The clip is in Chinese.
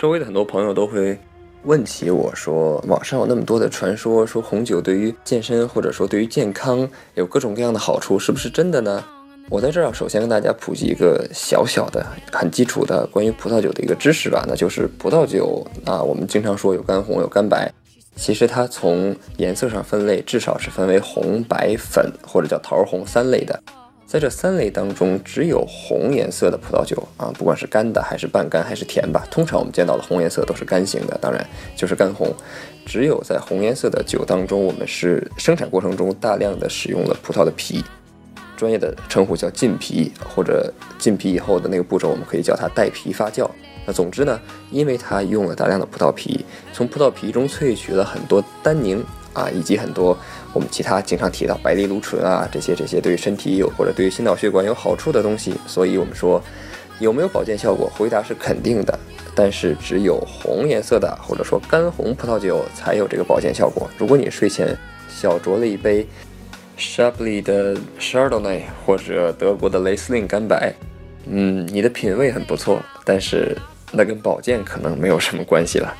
周围的很多朋友都会问起我说，网上有那么多的传说，说红酒对于健身或者说对于健康有各种各样的好处，是不是真的呢？我在这儿首先跟大家普及一个小小的、很基础的关于葡萄酒的一个知识吧，那就是葡萄酒啊，我们经常说有干红有干白，其实它从颜色上分类，至少是分为红、白、粉或者叫桃红三类的。在这三类当中，只有红颜色的葡萄酒啊，不管是干的还是半干还是甜吧，通常我们见到的红颜色都是干型的，当然就是干红。只有在红颜色的酒当中，我们是生产过程中大量的使用了葡萄的皮，专业的称呼叫浸皮，或者浸皮以后的那个步骤，我们可以叫它带皮发酵。那总之呢，因为它用了大量的葡萄皮，从葡萄皮中萃取了很多单宁。啊，以及很多我们其他经常提到白藜芦醇啊，这些这些对身体有或者对于心脑血管有好处的东西，所以我们说有没有保健效果？回答是肯定的，但是只有红颜色的或者说干红葡萄酒才有这个保健效果。如果你睡前小酌了一杯 s h a b l y 的 Chardonnay 或者德国的雷司令干白，嗯，你的品味很不错，但是那跟保健可能没有什么关系了。